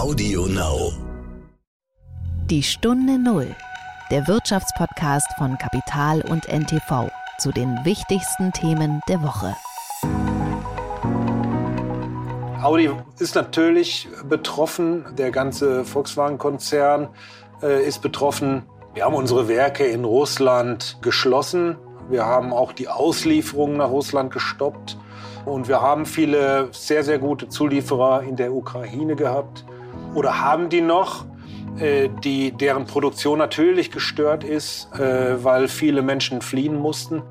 Audio Now. Die Stunde Null, der Wirtschaftspodcast von Kapital und NTV zu den wichtigsten Themen der Woche. Audi ist natürlich betroffen, der ganze Volkswagen-Konzern äh, ist betroffen. Wir haben unsere Werke in Russland geschlossen. Wir haben auch die Auslieferungen nach Russland gestoppt. Und wir haben viele sehr, sehr gute Zulieferer in der Ukraine gehabt oder haben die noch, äh, die, deren Produktion natürlich gestört ist, äh, weil viele Menschen fliehen mussten.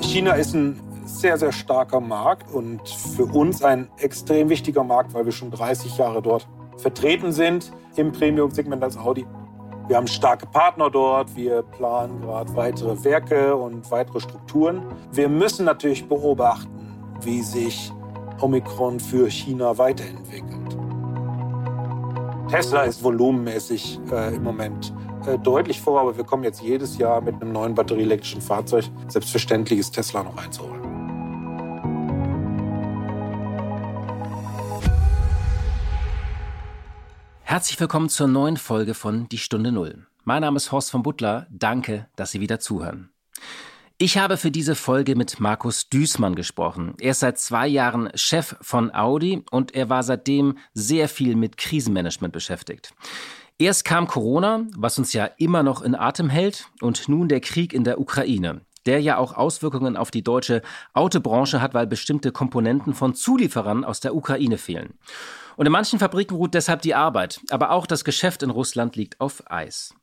China ist ein sehr, sehr starker Markt und für uns ein extrem wichtiger Markt, weil wir schon 30 Jahre dort vertreten sind im Premium-Segment als Audi. Wir haben starke Partner dort, wir planen gerade weitere Werke und weitere Strukturen. Wir müssen natürlich beobachten, wie sich Omikron für China weiterentwickelt. Tesla ist volumenmäßig äh, im Moment äh, deutlich vor, aber wir kommen jetzt jedes Jahr mit einem neuen batterieelektrischen Fahrzeug. Selbstverständlich ist Tesla noch einzuholen. Herzlich willkommen zur neuen Folge von Die Stunde Null. Mein Name ist Horst von Butler. Danke, dass Sie wieder zuhören. Ich habe für diese Folge mit Markus Düßmann gesprochen. Er ist seit zwei Jahren Chef von Audi und er war seitdem sehr viel mit Krisenmanagement beschäftigt. Erst kam Corona, was uns ja immer noch in Atem hält, und nun der Krieg in der Ukraine der ja auch Auswirkungen auf die deutsche Autobranche hat, weil bestimmte Komponenten von Zulieferern aus der Ukraine fehlen. Und in manchen Fabriken ruht deshalb die Arbeit, aber auch das Geschäft in Russland liegt auf Eis.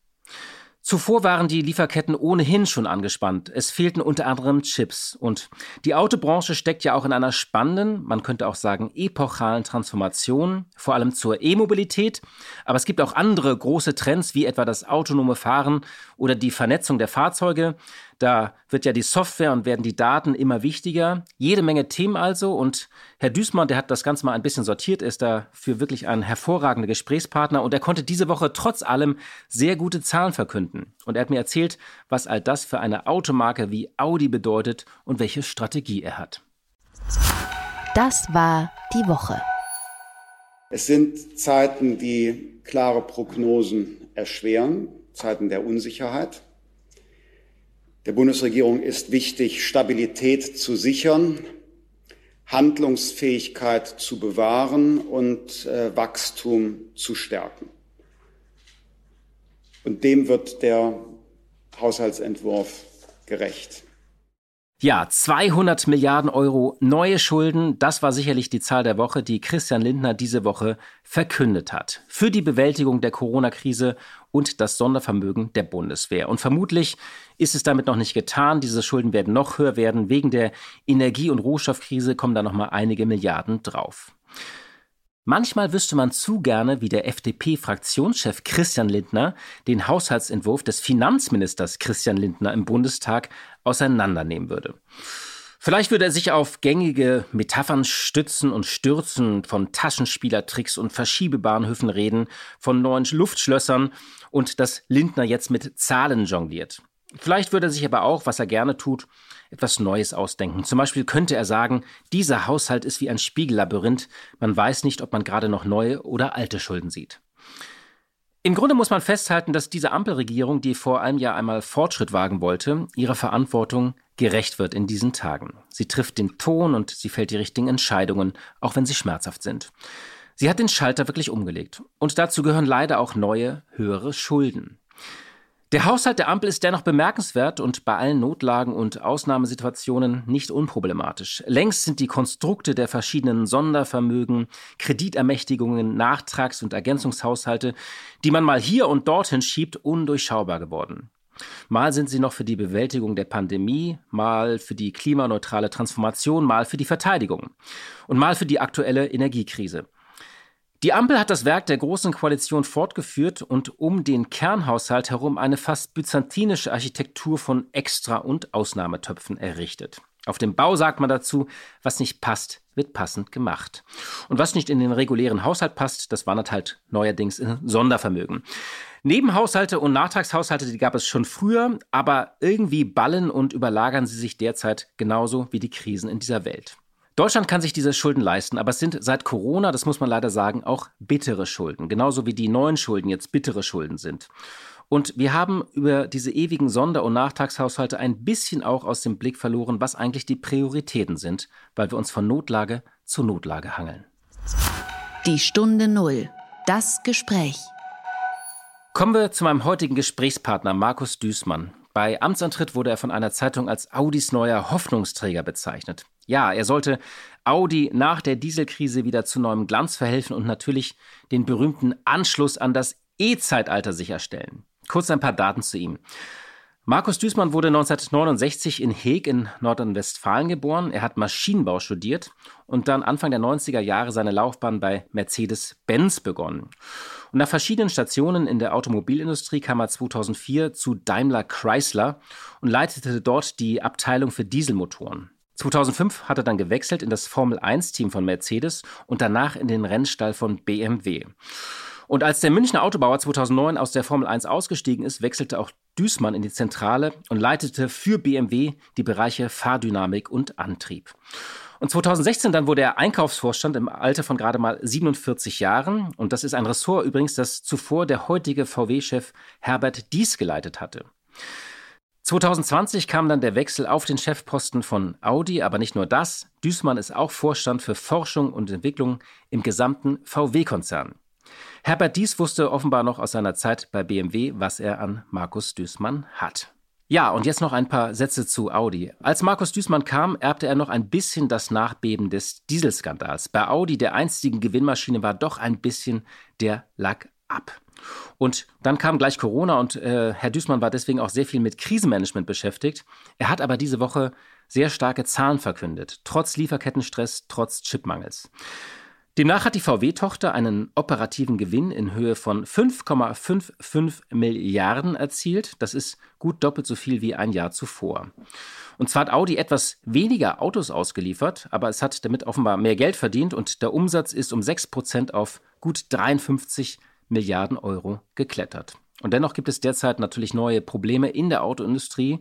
Zuvor waren die Lieferketten ohnehin schon angespannt. Es fehlten unter anderem Chips. Und die Autobranche steckt ja auch in einer spannenden, man könnte auch sagen epochalen Transformation, vor allem zur E-Mobilität. Aber es gibt auch andere große Trends, wie etwa das autonome Fahren oder die Vernetzung der Fahrzeuge. Da wird ja die Software und werden die Daten immer wichtiger. Jede Menge Themen also. Und Herr Düßmann, der hat das Ganze mal ein bisschen sortiert, ist dafür wirklich ein hervorragender Gesprächspartner. Und er konnte diese Woche trotz allem sehr gute Zahlen verkünden. Und er hat mir erzählt, was all das für eine Automarke wie Audi bedeutet und welche Strategie er hat. Das war die Woche. Es sind Zeiten, die klare Prognosen erschweren, Zeiten der Unsicherheit. Der Bundesregierung ist wichtig, Stabilität zu sichern, Handlungsfähigkeit zu bewahren und äh, Wachstum zu stärken. Und dem wird der Haushaltsentwurf gerecht. Ja, 200 Milliarden Euro neue Schulden, das war sicherlich die Zahl der Woche, die Christian Lindner diese Woche verkündet hat. Für die Bewältigung der Corona-Krise und das Sondervermögen der Bundeswehr. Und vermutlich ist es damit noch nicht getan. Diese Schulden werden noch höher werden. Wegen der Energie- und Rohstoffkrise kommen da noch mal einige Milliarden drauf. Manchmal wüsste man zu gerne, wie der FDP-Fraktionschef Christian Lindner den Haushaltsentwurf des Finanzministers Christian Lindner im Bundestag auseinandernehmen würde. Vielleicht würde er sich auf gängige Metaphern stützen und stürzen, von Taschenspielertricks und Verschiebebahnhöfen reden, von neuen Luftschlössern und dass Lindner jetzt mit Zahlen jongliert. Vielleicht würde er sich aber auch, was er gerne tut, etwas Neues ausdenken. Zum Beispiel könnte er sagen, dieser Haushalt ist wie ein Spiegellabyrinth, man weiß nicht, ob man gerade noch neue oder alte Schulden sieht. Im Grunde muss man festhalten, dass diese Ampelregierung, die vor einem Jahr einmal Fortschritt wagen wollte, ihrer Verantwortung gerecht wird in diesen Tagen. Sie trifft den Ton und sie fällt die richtigen Entscheidungen, auch wenn sie schmerzhaft sind. Sie hat den Schalter wirklich umgelegt. Und dazu gehören leider auch neue, höhere Schulden. Der Haushalt der Ampel ist dennoch bemerkenswert und bei allen Notlagen und Ausnahmesituationen nicht unproblematisch. Längst sind die Konstrukte der verschiedenen Sondervermögen, Kreditermächtigungen, Nachtrags- und Ergänzungshaushalte, die man mal hier und dorthin schiebt, undurchschaubar geworden. Mal sind sie noch für die Bewältigung der Pandemie, mal für die klimaneutrale Transformation, mal für die Verteidigung und mal für die aktuelle Energiekrise. Die Ampel hat das Werk der Großen Koalition fortgeführt und um den Kernhaushalt herum eine fast byzantinische Architektur von Extra- und Ausnahmetöpfen errichtet. Auf dem Bau sagt man dazu, was nicht passt, wird passend gemacht. Und was nicht in den regulären Haushalt passt, das wandert halt neuerdings in Sondervermögen. Nebenhaushalte und Nachtragshaushalte, die gab es schon früher, aber irgendwie ballen und überlagern sie sich derzeit genauso wie die Krisen in dieser Welt. Deutschland kann sich diese Schulden leisten, aber es sind seit Corona, das muss man leider sagen, auch bittere Schulden, genauso wie die neuen Schulden jetzt bittere Schulden sind. Und wir haben über diese ewigen Sonder- und Nachtragshaushalte ein bisschen auch aus dem Blick verloren, was eigentlich die Prioritäten sind, weil wir uns von Notlage zu Notlage hangeln. Die Stunde Null. Das Gespräch. Kommen wir zu meinem heutigen Gesprächspartner Markus Düßmann. Bei Amtsantritt wurde er von einer Zeitung als Audis neuer Hoffnungsträger bezeichnet. Ja, er sollte Audi nach der Dieselkrise wieder zu neuem Glanz verhelfen und natürlich den berühmten Anschluss an das E-Zeitalter sicherstellen. Kurz ein paar Daten zu ihm. Markus Düßmann wurde 1969 in Heeg in Nordrhein-Westfalen geboren. Er hat Maschinenbau studiert und dann Anfang der 90er Jahre seine Laufbahn bei Mercedes-Benz begonnen. Und nach verschiedenen Stationen in der Automobilindustrie kam er 2004 zu Daimler Chrysler und leitete dort die Abteilung für Dieselmotoren. 2005 hat er dann gewechselt in das Formel-1-Team von Mercedes und danach in den Rennstall von BMW. Und als der Münchner Autobauer 2009 aus der Formel 1 ausgestiegen ist, wechselte auch Düßmann in die Zentrale und leitete für BMW die Bereiche Fahrdynamik und Antrieb. Und 2016 dann wurde er Einkaufsvorstand im Alter von gerade mal 47 Jahren. Und das ist ein Ressort übrigens, das zuvor der heutige VW-Chef Herbert Dies geleitet hatte. 2020 kam dann der Wechsel auf den Chefposten von Audi, aber nicht nur das. Düßmann ist auch Vorstand für Forschung und Entwicklung im gesamten VW-Konzern. Herbert Dies wusste offenbar noch aus seiner Zeit bei BMW, was er an Markus Düßmann hat. Ja, und jetzt noch ein paar Sätze zu Audi. Als Markus Düßmann kam, erbte er noch ein bisschen das Nachbeben des Dieselskandals. Bei Audi, der einstigen Gewinnmaschine, war doch ein bisschen der Lack ab. Und dann kam gleich Corona und äh, Herr Düßmann war deswegen auch sehr viel mit Krisenmanagement beschäftigt. Er hat aber diese Woche sehr starke Zahlen verkündet, trotz Lieferkettenstress, trotz Chipmangels. Demnach hat die VW-Tochter einen operativen Gewinn in Höhe von 5,55 Milliarden erzielt. Das ist gut doppelt so viel wie ein Jahr zuvor. Und zwar hat Audi etwas weniger Autos ausgeliefert, aber es hat damit offenbar mehr Geld verdient und der Umsatz ist um 6 Prozent auf gut 53 Milliarden Euro geklettert. Und dennoch gibt es derzeit natürlich neue Probleme in der Autoindustrie.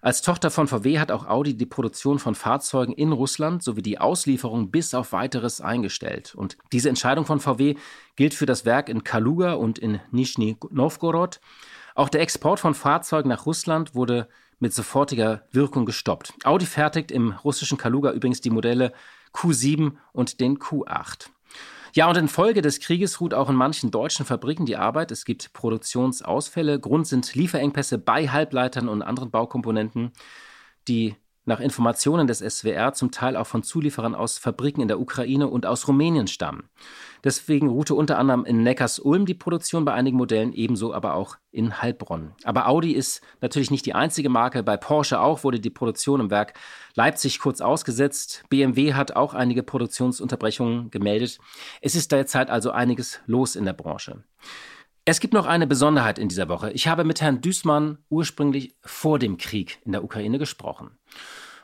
Als Tochter von VW hat auch Audi die Produktion von Fahrzeugen in Russland sowie die Auslieferung bis auf weiteres eingestellt. Und diese Entscheidung von VW gilt für das Werk in Kaluga und in Nischni Novgorod. Auch der Export von Fahrzeugen nach Russland wurde mit sofortiger Wirkung gestoppt. Audi fertigt im russischen Kaluga übrigens die Modelle Q7 und den Q8. Ja, und infolge des Krieges ruht auch in manchen deutschen Fabriken die Arbeit. Es gibt Produktionsausfälle. Grund sind Lieferengpässe bei Halbleitern und anderen Baukomponenten, die nach Informationen des SWR zum Teil auch von Zulieferern aus Fabriken in der Ukraine und aus Rumänien stammen. Deswegen ruhte unter anderem in Neckars-Ulm die Produktion bei einigen Modellen, ebenso aber auch in Heilbronn. Aber Audi ist natürlich nicht die einzige Marke. Bei Porsche auch wurde die Produktion im Werk Leipzig kurz ausgesetzt. BMW hat auch einige Produktionsunterbrechungen gemeldet. Es ist derzeit also einiges los in der Branche. Es gibt noch eine Besonderheit in dieser Woche. Ich habe mit Herrn Düßmann ursprünglich vor dem Krieg in der Ukraine gesprochen.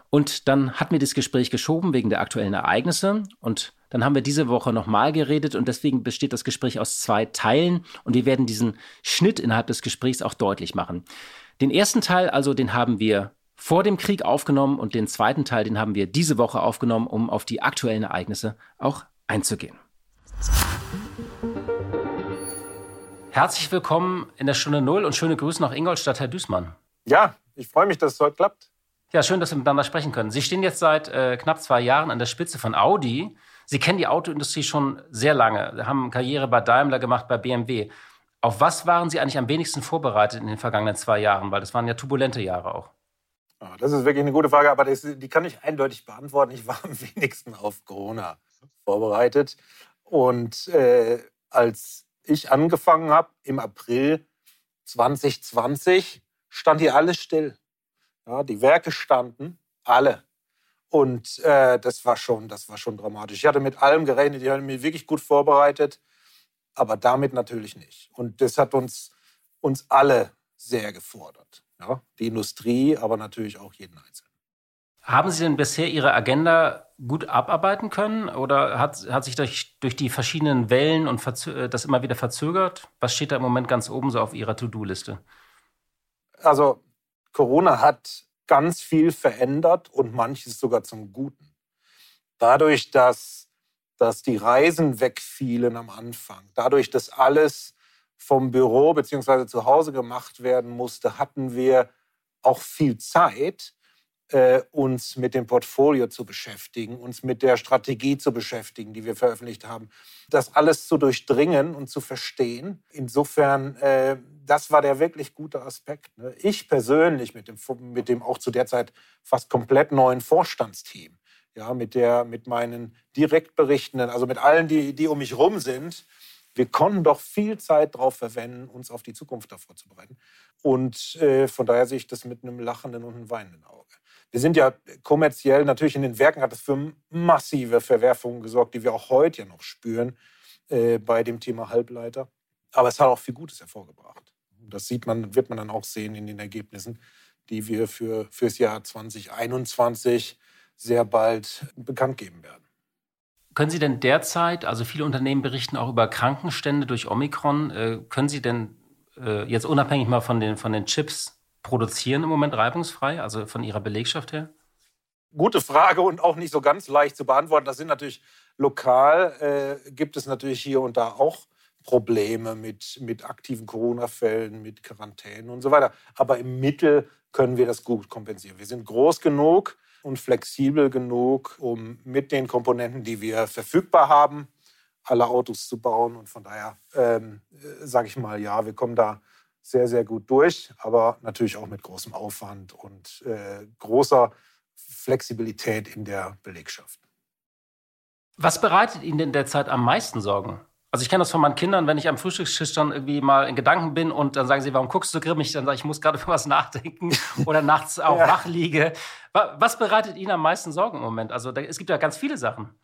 Und dann hat mir das Gespräch geschoben wegen der aktuellen Ereignisse. Und dann haben wir diese Woche nochmal geredet und deswegen besteht das Gespräch aus zwei Teilen und wir werden diesen Schnitt innerhalb des Gesprächs auch deutlich machen. Den ersten Teil also, den haben wir vor dem Krieg aufgenommen und den zweiten Teil, den haben wir diese Woche aufgenommen, um auf die aktuellen Ereignisse auch einzugehen. Herzlich willkommen in der Stunde Null und schöne Grüße nach Ingolstadt, Herr Düßmann. Ja, ich freue mich, dass es heute klappt. Ja, schön, dass wir miteinander sprechen können. Sie stehen jetzt seit äh, knapp zwei Jahren an der Spitze von Audi. Sie kennen die Autoindustrie schon sehr lange, haben Karriere bei Daimler gemacht, bei BMW. Auf was waren Sie eigentlich am wenigsten vorbereitet in den vergangenen zwei Jahren? Weil das waren ja turbulente Jahre auch. Ah, das ist wirklich eine gute Frage, aber das, die kann ich eindeutig beantworten. Ich war am wenigsten auf Corona vorbereitet. Und äh, als ich angefangen habe, im April 2020, stand hier alles still. Ja, die Werke standen, alle. Und äh, das, war schon, das war schon dramatisch. Ich hatte mit allem gerechnet, ich hatte mich wirklich gut vorbereitet, aber damit natürlich nicht. Und das hat uns, uns alle sehr gefordert. Ja? Die Industrie, aber natürlich auch jeden Einzelnen. Haben Sie denn bisher Ihre Agenda gut abarbeiten können oder hat, hat sich durch, durch die verschiedenen Wellen und äh, das immer wieder verzögert? Was steht da im Moment ganz oben so auf Ihrer To-Do-Liste? Also Corona hat ganz viel verändert und manches sogar zum Guten. Dadurch, dass, dass die Reisen wegfielen am Anfang, dadurch, dass alles vom Büro bzw. zu Hause gemacht werden musste, hatten wir auch viel Zeit, äh, uns mit dem Portfolio zu beschäftigen, uns mit der Strategie zu beschäftigen, die wir veröffentlicht haben. Das alles zu durchdringen und zu verstehen. Insofern, äh, das war der wirklich gute Aspekt. Ne? Ich persönlich mit dem, mit dem auch zu der Zeit fast komplett neuen Vorstandsteam, ja, mit, der, mit meinen Direktberichtenden, also mit allen, die, die um mich rum sind, wir konnten doch viel Zeit darauf verwenden, uns auf die Zukunft davor zu bereiten. Und äh, von daher sehe ich das mit einem lachenden und einem weinenden Auge. Wir sind ja kommerziell, natürlich in den Werken hat es für massive Verwerfungen gesorgt, die wir auch heute ja noch spüren äh, bei dem Thema Halbleiter. Aber es hat auch viel Gutes hervorgebracht. Das sieht man, wird man dann auch sehen in den Ergebnissen, die wir für fürs Jahr 2021 sehr bald bekannt geben werden. Können Sie denn derzeit, also viele Unternehmen berichten auch über Krankenstände durch Omikron, äh, können Sie denn äh, jetzt unabhängig mal von den, von den Chips produzieren im Moment reibungsfrei, also von Ihrer Belegschaft her? Gute Frage und auch nicht so ganz leicht zu beantworten. Das sind natürlich lokal, äh, gibt es natürlich hier und da auch Probleme mit, mit aktiven Corona-Fällen, mit Quarantänen und so weiter. Aber im Mittel können wir das gut kompensieren. Wir sind groß genug und flexibel genug, um mit den Komponenten, die wir verfügbar haben, alle Autos zu bauen. Und von daher ähm, äh, sage ich mal, ja, wir kommen da sehr, sehr gut durch, aber natürlich auch mit großem Aufwand und äh, großer Flexibilität in der Belegschaft. Was bereitet Ihnen denn derzeit am meisten Sorgen? Also ich kenne das von meinen Kindern, wenn ich am Frühstückstisch dann irgendwie mal in Gedanken bin und dann sagen sie, warum guckst du grimmig? Dann sage ich, ich muss gerade für was nachdenken oder nachts auch ja. wach liege. Was bereitet Ihnen am meisten Sorgen im Moment? Also da, es gibt ja ganz viele Sachen.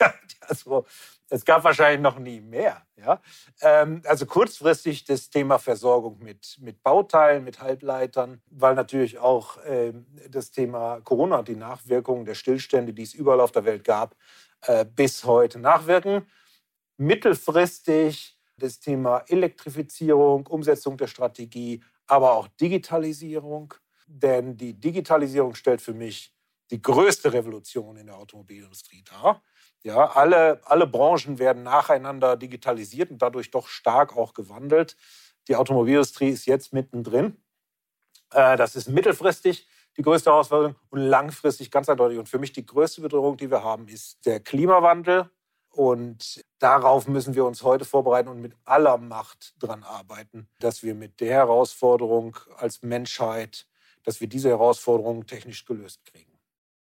Ja, also es gab wahrscheinlich noch nie mehr. Ja? Ähm, also kurzfristig das Thema Versorgung mit, mit Bauteilen, mit Halbleitern, weil natürlich auch ähm, das Thema Corona und die Nachwirkungen der Stillstände, die es überall auf der Welt gab, äh, bis heute nachwirken. Mittelfristig das Thema Elektrifizierung, Umsetzung der Strategie, aber auch Digitalisierung. Denn die Digitalisierung stellt für mich die größte Revolution in der Automobilindustrie dar. Ja, alle, alle Branchen werden nacheinander digitalisiert und dadurch doch stark auch gewandelt. Die Automobilindustrie ist jetzt mittendrin. Äh, das ist mittelfristig die größte Herausforderung und langfristig ganz eindeutig. Und für mich die größte Bedrohung, die wir haben, ist der Klimawandel. Und darauf müssen wir uns heute vorbereiten und mit aller Macht daran arbeiten, dass wir mit der Herausforderung als Menschheit, dass wir diese Herausforderung technisch gelöst kriegen.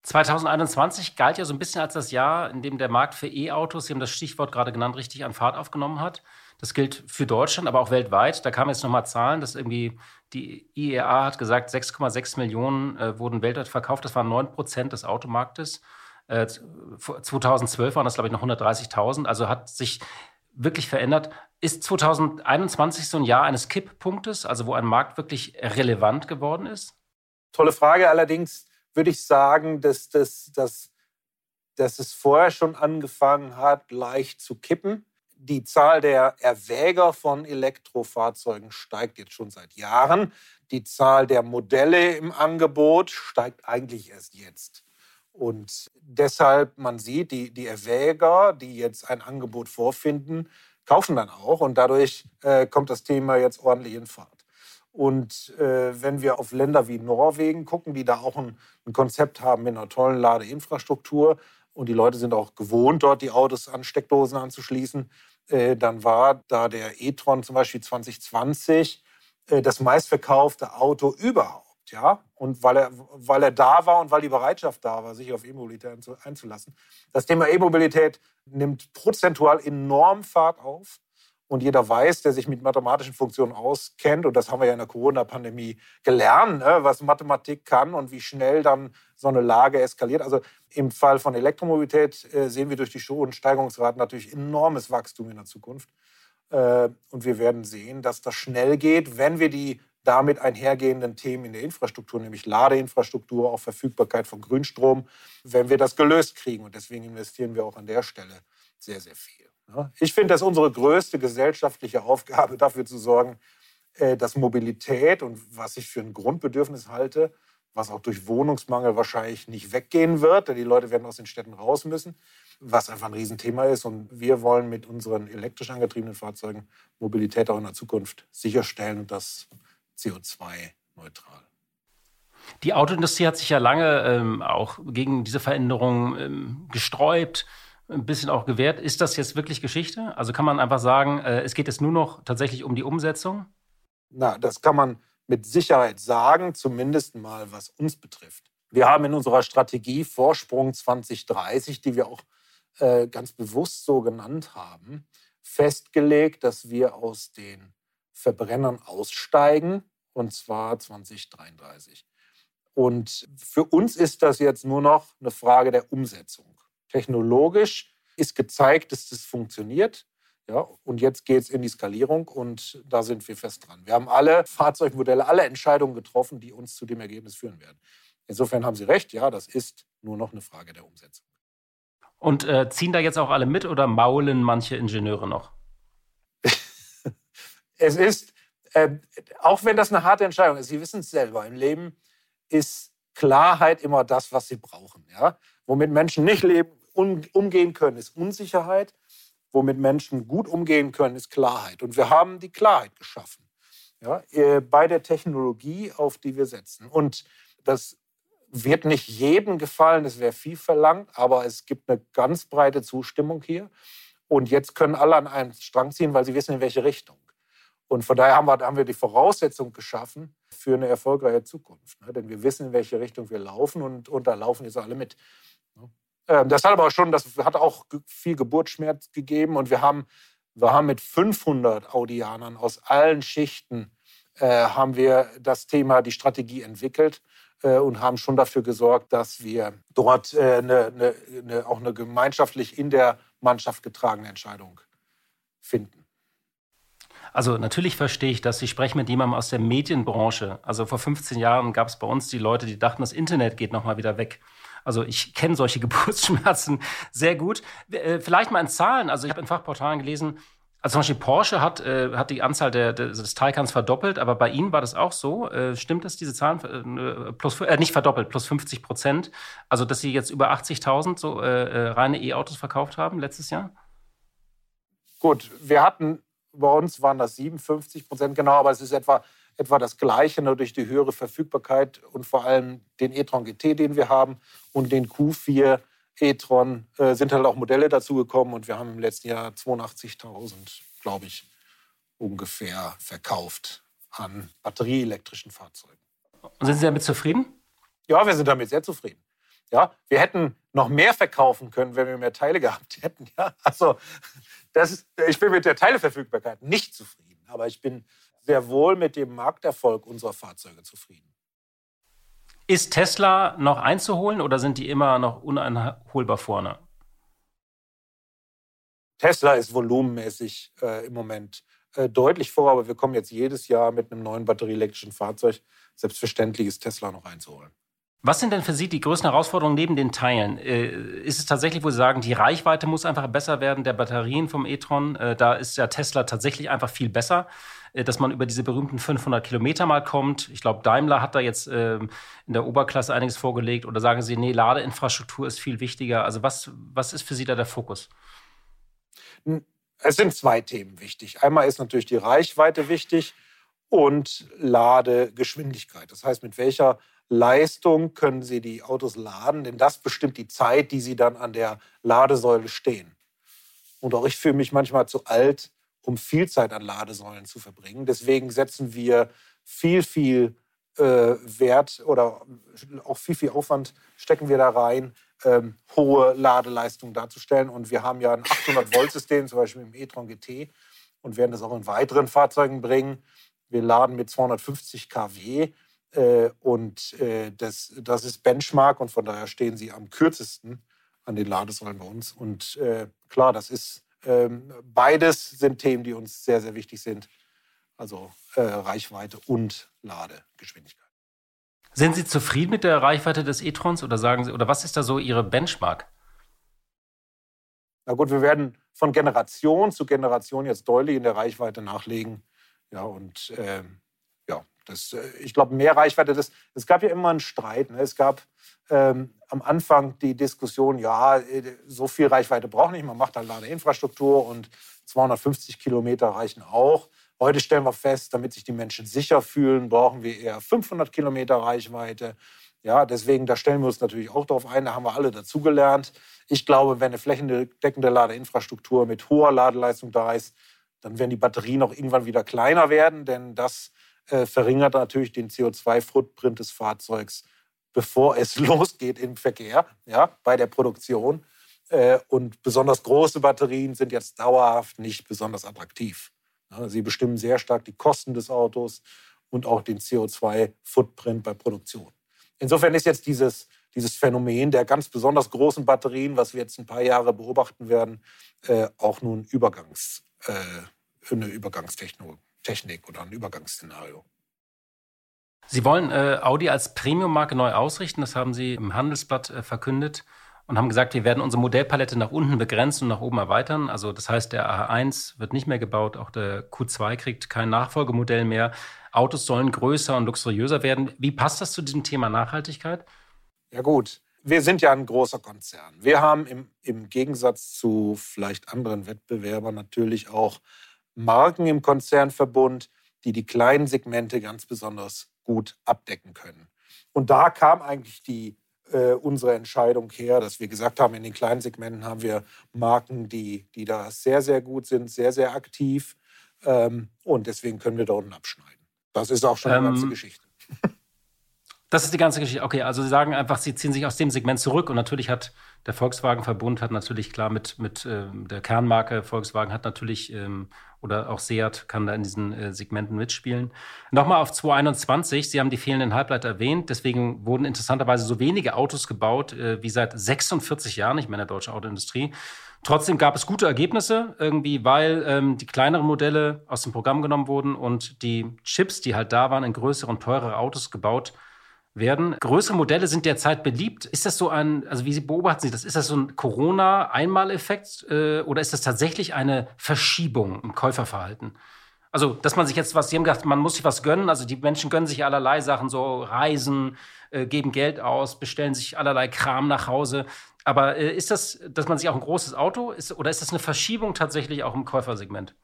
2021 galt ja so ein bisschen als das Jahr, in dem der Markt für E-Autos, Sie haben das Stichwort gerade genannt, richtig an Fahrt aufgenommen hat. Das gilt für Deutschland, aber auch weltweit. Da kamen jetzt nochmal Zahlen, dass irgendwie die IEA hat gesagt, 6,6 Millionen äh, wurden weltweit verkauft. Das waren 9 Prozent des Automarktes. Äh, 2012 waren das, glaube ich, noch 130.000. Also hat sich wirklich verändert. Ist 2021 so ein Jahr eines Kipppunktes, also wo ein Markt wirklich relevant geworden ist? Tolle Frage. Allerdings würde ich sagen, dass, dass, dass, dass es vorher schon angefangen hat, leicht zu kippen. Die Zahl der Erwäger von Elektrofahrzeugen steigt jetzt schon seit Jahren. Die Zahl der Modelle im Angebot steigt eigentlich erst jetzt. Und deshalb, man sieht, die, die Erwäger, die jetzt ein Angebot vorfinden, kaufen dann auch. Und dadurch äh, kommt das Thema jetzt ordentlich in Fahrt. Und äh, wenn wir auf Länder wie Norwegen gucken, die da auch ein, ein, Konzept haben mit einer tollen Ladeinfrastruktur und die Leute sind auch gewohnt, dort die Autos an Steckdosen anzuschließen, äh, dann war da der e-tron zum Beispiel 2020 äh, das meistverkaufte Auto überhaupt. Ja? Und weil er, weil er da war und weil die Bereitschaft da war, sich auf E-Mobilität einzulassen. Das Thema E-Mobilität nimmt prozentual enorm Fahrt auf. Und jeder weiß, der sich mit mathematischen Funktionen auskennt, und das haben wir ja in der Corona-Pandemie gelernt, ne, was Mathematik kann und wie schnell dann so eine Lage eskaliert. Also im Fall von Elektromobilität äh, sehen wir durch die hohen Steigungsraten natürlich enormes Wachstum in der Zukunft. Äh, und wir werden sehen, dass das schnell geht, wenn wir die damit einhergehenden Themen in der Infrastruktur, nämlich Ladeinfrastruktur, auch Verfügbarkeit von Grünstrom, wenn wir das gelöst kriegen. Und deswegen investieren wir auch an der Stelle sehr, sehr viel. Ich finde, das ist unsere größte gesellschaftliche Aufgabe, dafür zu sorgen, äh, dass Mobilität und was ich für ein Grundbedürfnis halte, was auch durch Wohnungsmangel wahrscheinlich nicht weggehen wird, denn die Leute werden aus den Städten raus müssen, was einfach ein Riesenthema ist. Und wir wollen mit unseren elektrisch angetriebenen Fahrzeugen Mobilität auch in der Zukunft sicherstellen und das CO2-neutral. Die Autoindustrie hat sich ja lange ähm, auch gegen diese Veränderungen ähm, gesträubt, ein bisschen auch gewehrt. Ist das jetzt wirklich Geschichte? Also kann man einfach sagen, äh, es geht jetzt nur noch tatsächlich um die Umsetzung? Na, das kann man mit Sicherheit sagen, zumindest mal was uns betrifft. Wir haben in unserer Strategie Vorsprung 2030, die wir auch äh, ganz bewusst so genannt haben, festgelegt, dass wir aus den Verbrennern aussteigen, und zwar 2033. Und für uns ist das jetzt nur noch eine Frage der Umsetzung. Technologisch ist gezeigt, dass das funktioniert. Ja, und jetzt geht es in die Skalierung und da sind wir fest dran. Wir haben alle Fahrzeugmodelle, alle Entscheidungen getroffen, die uns zu dem Ergebnis führen werden. Insofern haben Sie recht, ja, das ist nur noch eine Frage der Umsetzung. Und äh, ziehen da jetzt auch alle mit oder maulen manche Ingenieure noch? Es ist, äh, auch wenn das eine harte Entscheidung ist, Sie wissen es selber, im Leben ist Klarheit immer das, was Sie brauchen. Ja? Womit Menschen nicht leben, um, umgehen können, ist Unsicherheit womit Menschen gut umgehen können, ist Klarheit. Und wir haben die Klarheit geschaffen ja, äh, bei der Technologie, auf die wir setzen. Und das wird nicht jedem gefallen, das wäre viel verlangt, aber es gibt eine ganz breite Zustimmung hier. Und jetzt können alle an einen Strang ziehen, weil sie wissen, in welche Richtung. Und von daher haben wir, haben wir die Voraussetzung geschaffen für eine erfolgreiche Zukunft. Ne? Denn wir wissen, in welche Richtung wir laufen und, und da laufen jetzt alle mit. Ähm, das hat aber schon, das hat auch viel Geburtsschmerz gegeben und wir haben, wir haben mit 500 Audianern aus allen Schichten äh, haben wir das Thema, die Strategie entwickelt äh, und haben schon dafür gesorgt, dass wir dort äh, eine, eine, eine, auch eine gemeinschaftlich in der Mannschaft getragene Entscheidung finden. Also natürlich verstehe ich das. Ich spreche mit jemandem aus der Medienbranche. Also vor 15 Jahren gab es bei uns die Leute, die dachten, das Internet geht nochmal wieder weg. Also ich kenne solche Geburtsschmerzen sehr gut. Äh, vielleicht mal in Zahlen. Also ich habe in Fachportalen gelesen, also zum Beispiel Porsche hat, äh, hat die Anzahl der, des Taycans verdoppelt, aber bei Ihnen war das auch so. Äh, stimmt das, diese Zahlen? Äh, plus, äh, nicht verdoppelt, plus 50 Prozent. Also, dass Sie jetzt über 80.000 so äh, äh, reine E-Autos verkauft haben letztes Jahr? Gut, wir hatten, bei uns waren das 57 Prozent genau, aber es ist etwa etwa das Gleiche, nur durch die höhere Verfügbarkeit und vor allem den e-tron GT, den wir haben, und den Q4 e-tron äh, sind halt auch Modelle dazugekommen und wir haben im letzten Jahr 82.000, glaube ich, ungefähr verkauft an batterieelektrischen Fahrzeugen. Und sind Sie damit zufrieden? Ja, wir sind damit sehr zufrieden. Ja, wir hätten noch mehr verkaufen können, wenn wir mehr Teile gehabt hätten. Ja, also das, ich bin mit der Teileverfügbarkeit nicht zufrieden, aber ich bin sehr wohl mit dem Markterfolg unserer Fahrzeuge zufrieden. Ist Tesla noch einzuholen oder sind die immer noch uneinholbar vorne? Tesla ist volumenmäßig äh, im Moment äh, deutlich vor, aber wir kommen jetzt jedes Jahr mit einem neuen batterieelektrischen Fahrzeug. Selbstverständlich ist Tesla noch einzuholen. Was sind denn für Sie die größten Herausforderungen neben den Teilen? Äh, ist es tatsächlich, wo Sie sagen, die Reichweite muss einfach besser werden der Batterien vom e-tron? Äh, da ist ja Tesla tatsächlich einfach viel besser. Äh, dass man über diese berühmten 500 Kilometer mal kommt. Ich glaube, Daimler hat da jetzt ähm, in der Oberklasse einiges vorgelegt. Oder sagen Sie, nee, Ladeinfrastruktur ist viel wichtiger. Also was, was ist für Sie da der Fokus? Es sind zwei Themen wichtig. Einmal ist natürlich die Reichweite wichtig und Ladegeschwindigkeit. Das heißt, mit welcher Leistung können Sie die Autos laden? Denn das bestimmt die Zeit, die Sie dann an der Ladesäule stehen. Und auch ich fühle mich manchmal zu alt, um viel Zeit an Ladesäulen zu verbringen. Deswegen setzen wir viel, viel äh, Wert oder auch viel, viel Aufwand stecken wir da rein, ähm, hohe Ladeleistungen darzustellen. Und wir haben ja ein 800-Volt-System, zum Beispiel im e-tron GT, und werden das auch in weiteren Fahrzeugen bringen. Wir laden mit 250 kW und äh, das, das ist Benchmark und von daher stehen sie am kürzesten an den Ladesäulen bei uns. Und äh, klar, das ist ähm, beides sind Themen, die uns sehr, sehr wichtig sind. Also äh, Reichweite und Ladegeschwindigkeit. Sind Sie zufrieden mit der Reichweite des e-trons oder sagen Sie, oder was ist da so Ihre Benchmark? Na gut, wir werden von Generation zu Generation jetzt deutlich in der Reichweite nachlegen. Ja, und äh, ja, Das, äh, ich glaube, mehr Reichweite, das, es gab ja immer einen Streit. Ne? Es gab ähm, am Anfang die Diskussion, ja, äh, so viel Reichweite braucht nicht, man macht dann Ladeinfrastruktur und 250 Kilometer reichen auch. Heute stellen wir fest, damit sich die Menschen sicher fühlen, brauchen wir eher 500 Kilometer Reichweite. Ja, deswegen, da stellen wir uns natürlich auch darauf ein, da haben wir alle dazugelernt. Ich glaube, wenn eine flächendeckende Ladeinfrastruktur mit hoher Ladeleistung da ist, dann werden die Batterien auch irgendwann wieder kleiner werden, denn das äh, verringert natürlich den CO2-Footprint des Fahrzeugs, bevor es losgeht im Verkehr, ja, bei der Produktion. Äh, und besonders große Batterien sind jetzt dauerhaft nicht besonders attraktiv. Sie bestimmen sehr stark die Kosten des Autos und auch den CO2-Footprint bei Produktion. Insofern ist jetzt dieses, dieses Phänomen der ganz besonders großen Batterien, was wir jetzt ein paar Jahre beobachten werden, äh, auch nun Übergangs, äh, eine Übergangstechnik oder ein Übergangsszenario. Sie wollen äh, Audi als Premium-Marke neu ausrichten, das haben Sie im Handelsblatt äh, verkündet und haben gesagt, wir werden unsere Modellpalette nach unten begrenzen und nach oben erweitern. Also das heißt, der A1 wird nicht mehr gebaut, auch der Q2 kriegt kein Nachfolgemodell mehr. Autos sollen größer und luxuriöser werden. Wie passt das zu diesem Thema Nachhaltigkeit? Ja gut, wir sind ja ein großer Konzern. Wir haben im, im Gegensatz zu vielleicht anderen Wettbewerbern natürlich auch Marken im Konzernverbund, die die kleinen Segmente ganz besonders gut abdecken können. Und da kam eigentlich die, äh, unsere Entscheidung her, dass wir gesagt haben, in den kleinen Segmenten haben wir Marken, die, die da sehr, sehr gut sind, sehr, sehr aktiv. Ähm, und deswegen können wir da unten abschneiden. Das ist auch schon ähm, die ganze Geschichte. Das ist die ganze Geschichte. Okay, also Sie sagen einfach, Sie ziehen sich aus dem Segment zurück und natürlich hat der Volkswagen-Verbund hat natürlich klar mit, mit äh, der Kernmarke Volkswagen hat natürlich ähm, oder auch Seat kann da in diesen äh, Segmenten mitspielen. Nochmal auf 221. Sie haben die fehlenden Halbleiter erwähnt. Deswegen wurden interessanterweise so wenige Autos gebaut äh, wie seit 46 Jahren, nicht mehr in der deutschen Autoindustrie. Trotzdem gab es gute Ergebnisse irgendwie, weil ähm, die kleineren Modelle aus dem Programm genommen wurden und die Chips, die halt da waren, in größere und teurere Autos gebaut werden. Größere Modelle sind derzeit beliebt. Ist das so ein, also wie Sie beobachten Sie das? Ist das so ein Corona-Einmaleffekt äh, oder ist das tatsächlich eine Verschiebung im Käuferverhalten? Also, dass man sich jetzt was, Sie haben gesagt, man muss sich was gönnen. Also, die Menschen gönnen sich allerlei Sachen, so Reisen, äh, geben Geld aus, bestellen sich allerlei Kram nach Hause. Aber äh, ist das, dass man sich auch ein großes Auto ist oder ist das eine Verschiebung tatsächlich auch im Käufersegment?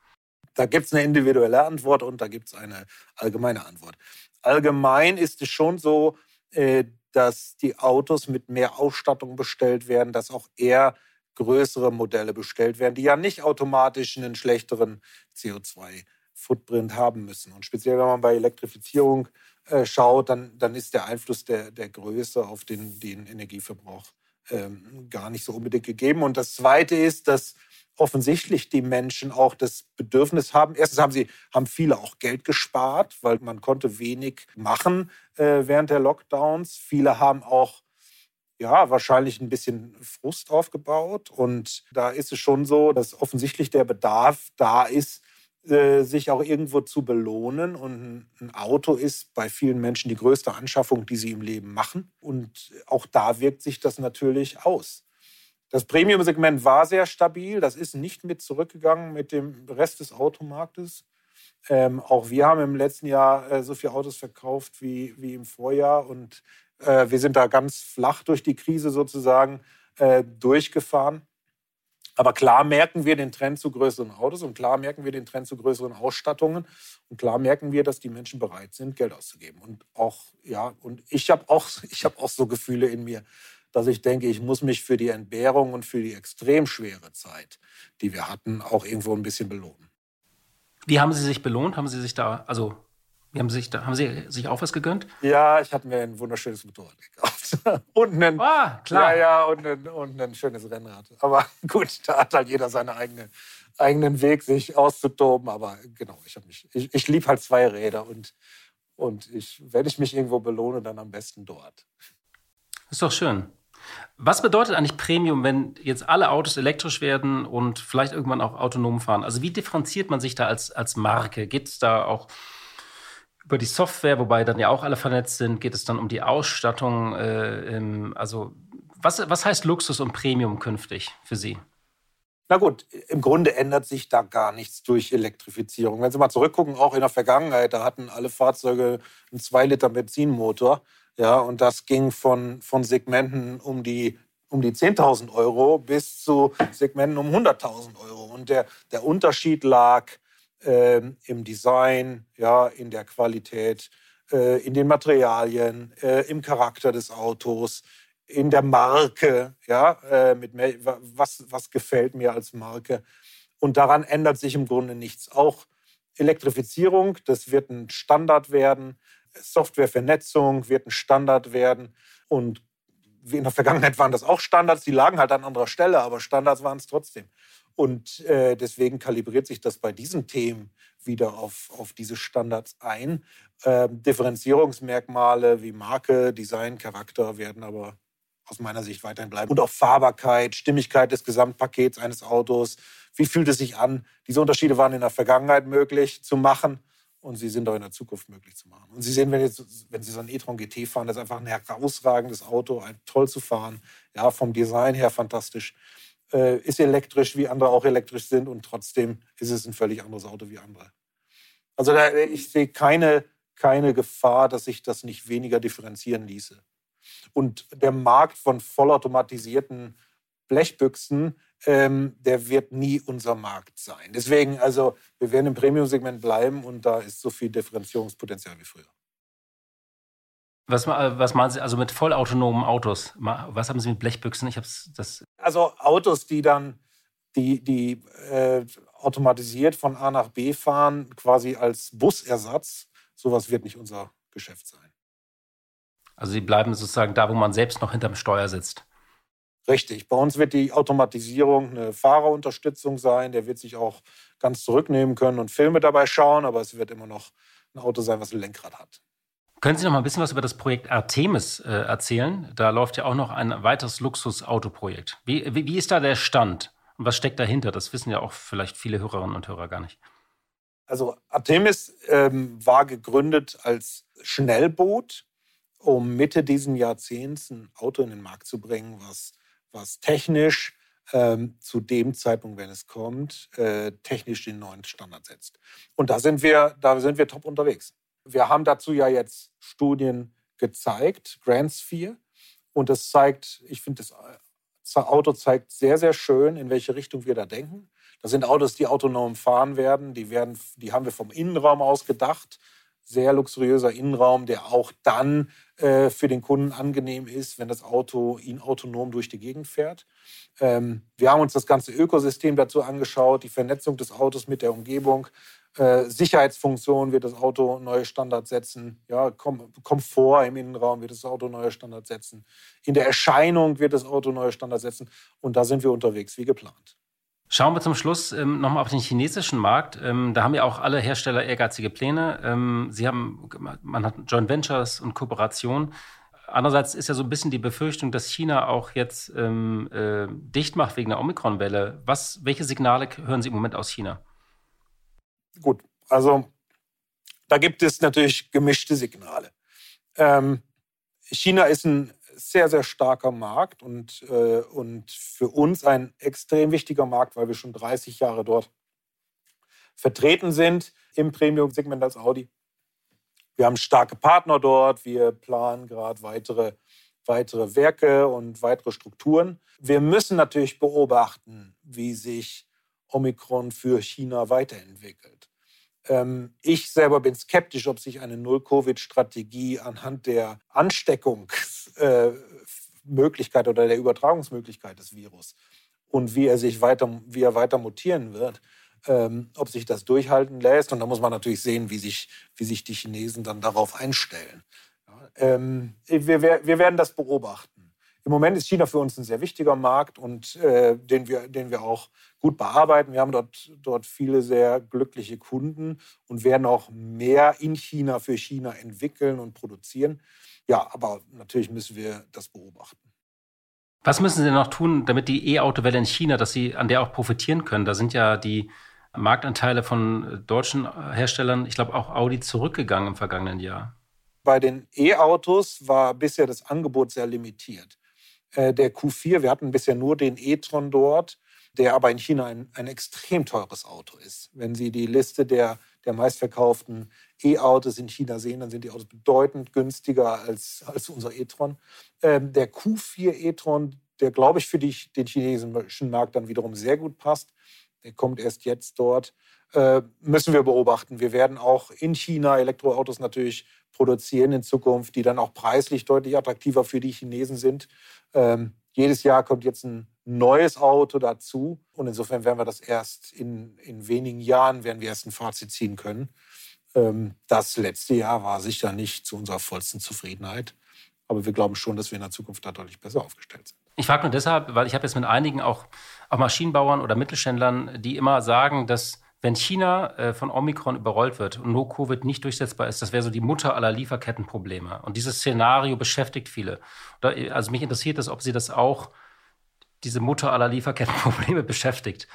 Da gibt es eine individuelle Antwort und da gibt es eine allgemeine Antwort allgemein ist es schon so, äh, dass die Autos mit mehr Ausstattung bestellt werden, dass auch eher größere Modelle bestellt werden, die ja nicht automatisch einen schlechteren CO2-Footprint haben müssen. Und speziell, wenn man bei Elektrifizierung äh, schaut, dann, dann ist der Einfluss der, der Größe auf den, den Energieverbrauch ähm, gar nicht so unbedingt gegeben. Und das Zweite ist, dass offensichtlich die Menschen auch das Bedürfnis haben. Erstens haben sie haben viele auch Geld gespart, weil man konnte wenig machen äh, während der Lockdowns. Viele haben auch ja wahrscheinlich ein bisschen Frust aufgebaut und da ist es schon so, dass offensichtlich der Bedarf da ist, äh, sich auch irgendwo zu belohnen. Und ein Auto ist bei vielen Menschen die größte Anschaffung, die sie im Leben machen. Und auch da wirkt sich das natürlich aus. Das Premium-Segment war sehr stabil. Das ist nicht mit zurückgegangen mit dem Rest des Automarktes. Ähm, auch wir haben im letzten Jahr äh, so viele Autos verkauft wie, wie im Vorjahr. Und äh, wir sind da ganz flach durch die Krise sozusagen äh, durchgefahren. Aber klar merken wir den Trend zu größeren Autos und klar merken wir den Trend zu größeren Ausstattungen und klar merken wir, dass die Menschen bereit sind, Geld auszugeben. Und auch, ja, und ich habe auch, hab auch so Gefühle in mir dass ich denke, ich muss mich für die Entbehrung und für die extrem schwere Zeit, die wir hatten, auch irgendwo ein bisschen belohnen. Wie haben Sie sich belohnt? Haben Sie sich da, also wie haben Sie sich, da, haben Sie sich auch was gegönnt? Ja, ich habe mir ein wunderschönes Motorrad gekauft. und ein, ah, klar. Ja, ja, und ein, und ein schönes Rennrad. Aber gut, da hat halt jeder seinen eigene, eigenen Weg, sich auszutoben. Aber genau, ich, ich, ich liebe halt zwei Räder und, und ich, wenn ich mich irgendwo belohne, dann am besten dort. Ist doch schön. Was bedeutet eigentlich Premium, wenn jetzt alle Autos elektrisch werden und vielleicht irgendwann auch autonom fahren? Also wie differenziert man sich da als, als Marke? Geht es da auch über die Software, wobei dann ja auch alle vernetzt sind? Geht es dann um die Ausstattung? Äh, also was, was heißt Luxus und Premium künftig für Sie? Na gut, im Grunde ändert sich da gar nichts durch Elektrifizierung. Wenn Sie mal zurückgucken, auch in der Vergangenheit, da hatten alle Fahrzeuge einen 2-Liter Benzinmotor. Ja, und das ging von, von Segmenten um die, um die 10.000 Euro bis zu Segmenten um 100.000 Euro. Und der, der Unterschied lag äh, im Design, ja, in der Qualität, äh, in den Materialien, äh, im Charakter des Autos, in der Marke, ja, äh, mit mehr, was, was gefällt mir als Marke. Und daran ändert sich im Grunde nichts. Auch Elektrifizierung, das wird ein Standard werden. Softwarevernetzung wird ein Standard werden. Und in der Vergangenheit waren das auch Standards, die lagen halt an anderer Stelle, aber Standards waren es trotzdem. Und äh, deswegen kalibriert sich das bei diesen Themen wieder auf, auf diese Standards ein. Ähm, Differenzierungsmerkmale wie Marke, Design, Charakter werden aber aus meiner Sicht weiterhin bleiben. Und auch Fahrbarkeit, Stimmigkeit des Gesamtpakets eines Autos. Wie fühlt es sich an? Diese Unterschiede waren in der Vergangenheit möglich zu machen und sie sind auch in der Zukunft möglich zu machen. Und Sie sehen, wenn, jetzt, wenn Sie so einen e-tron GT fahren, das ist einfach ein herausragendes Auto, ein, toll zu fahren, ja, vom Design her fantastisch. Äh, ist elektrisch, wie andere auch elektrisch sind und trotzdem ist es ein völlig anderes Auto wie andere. Also da, ich sehe keine, keine Gefahr, dass sich das nicht weniger differenzieren ließe. Und der Markt von vollautomatisierten Blechbüchsen, ähm, der wird nie unser Markt sein. Deswegen, also, wir werden im Premium-Segment bleiben und da ist so viel Differenzierungspotenzial wie früher. Was, was meinen Sie also mit vollautonomen Autos? Was haben Sie mit Blechbüchsen? Ich habe das. Also Autos, die dann die, die äh, automatisiert von A nach B fahren, quasi als Busersatz. Sowas wird nicht unser Geschäft sein. Also sie bleiben sozusagen da, wo man selbst noch hinterm Steuer sitzt. Richtig. Bei uns wird die Automatisierung eine Fahrerunterstützung sein. Der wird sich auch ganz zurücknehmen können und Filme dabei schauen, aber es wird immer noch ein Auto sein, was ein Lenkrad hat. Können Sie noch mal ein bisschen was über das Projekt Artemis äh, erzählen? Da läuft ja auch noch ein weiteres Luxusautoprojekt. Wie, wie, wie ist da der Stand und was steckt dahinter? Das wissen ja auch vielleicht viele Hörerinnen und Hörer gar nicht. Also Artemis ähm, war gegründet als Schnellboot um Mitte diesen Jahrzehnts ein Auto in den Markt zu bringen, was, was technisch ähm, zu dem Zeitpunkt, wenn es kommt, äh, technisch den neuen Standard setzt. Und da sind wir, da sind wir top unterwegs. Wir haben dazu ja jetzt Studien gezeigt, Grand Sphere, und das zeigt, ich finde, das äh, Auto zeigt sehr, sehr schön, in welche Richtung wir da denken. Das sind Autos, die autonom fahren werden. Die, werden, die haben wir vom Innenraum aus gedacht sehr luxuriöser Innenraum, der auch dann äh, für den Kunden angenehm ist, wenn das Auto ihn autonom durch die Gegend fährt. Ähm, wir haben uns das ganze Ökosystem dazu angeschaut, die Vernetzung des Autos mit der Umgebung. Äh, Sicherheitsfunktion wird das Auto neue Standards setzen. Ja, Kom Komfort im Innenraum wird das Auto neue Standards setzen. In der Erscheinung wird das Auto neue Standards setzen. Und da sind wir unterwegs, wie geplant. Schauen wir zum Schluss ähm, nochmal auf den chinesischen Markt. Ähm, da haben ja auch alle Hersteller ehrgeizige Pläne. Ähm, sie haben, man hat Joint Ventures und Kooperation. Andererseits ist ja so ein bisschen die Befürchtung, dass China auch jetzt ähm, äh, dicht macht wegen der Omikron-Welle. Welche Signale hören Sie im Moment aus China? Gut, also da gibt es natürlich gemischte Signale. Ähm, China ist ein sehr, sehr starker Markt und, äh, und für uns ein extrem wichtiger Markt, weil wir schon 30 Jahre dort vertreten sind im Premium-Segment als Audi. Wir haben starke Partner dort. Wir planen gerade weitere, weitere Werke und weitere Strukturen. Wir müssen natürlich beobachten, wie sich Omikron für China weiterentwickelt. Ähm, ich selber bin skeptisch, ob sich eine Null-Covid-Strategie anhand der Ansteckungsmöglichkeit äh, oder der Übertragungsmöglichkeit des Virus und wie er sich weiter, wie er weiter mutieren wird, ähm, ob sich das durchhalten lässt. Und da muss man natürlich sehen, wie sich, wie sich die Chinesen dann darauf einstellen. Ähm, wir, wir werden das beobachten. Im Moment ist China für uns ein sehr wichtiger Markt und äh, den, wir, den wir auch gut bearbeiten. Wir haben dort, dort viele sehr glückliche Kunden und werden auch mehr in China für China entwickeln und produzieren. Ja, aber natürlich müssen wir das beobachten. Was müssen Sie noch tun, damit die E-Auto-Welle in China, dass Sie an der auch profitieren können? Da sind ja die Marktanteile von deutschen Herstellern, ich glaube auch Audi, zurückgegangen im vergangenen Jahr. Bei den E-Autos war bisher das Angebot sehr limitiert. Äh, der Q4, wir hatten bisher nur den e-tron dort. der aber in China ein, ein extrem teures Auto ist. Wenn Sie die Liste der, der meistverkauften E-Autos in China sehen, dann sind die Autos bedeutend günstiger als, als unser e-tron. Ähm, der Q4 e-tron, der, glaube ich, für die, den chinesischen Markt dann wiederum sehr gut passt, der kommt erst jetzt dort, äh, müssen wir beobachten. Wir werden auch in China Elektroautos natürlich produzieren in Zukunft, die dann auch preislich deutlich attraktiver für die Chinesen sind. Ähm, jedes Jahr kommt jetzt ein neues Auto dazu. Und insofern werden wir das erst in, in wenigen Jahren, werden wir erst ein Fazit ziehen können. Ähm, das letzte Jahr war sicher nicht zu unserer vollsten Zufriedenheit. Aber wir glauben schon, dass wir in der Zukunft da deutlich besser aufgestellt sind. Ich frage nur deshalb, weil ich habe jetzt mit einigen auch, auch Maschinenbauern oder Mittelständlern, die immer sagen, dass wenn China äh, von Omikron überrollt wird und nur Covid nicht durchsetzbar ist, das wäre so die Mutter aller Lieferkettenprobleme. Und dieses Szenario beschäftigt viele. also mich interessiert es, ob Sie das auch, diese Mutter aller Lieferkettenprobleme beschäftigt.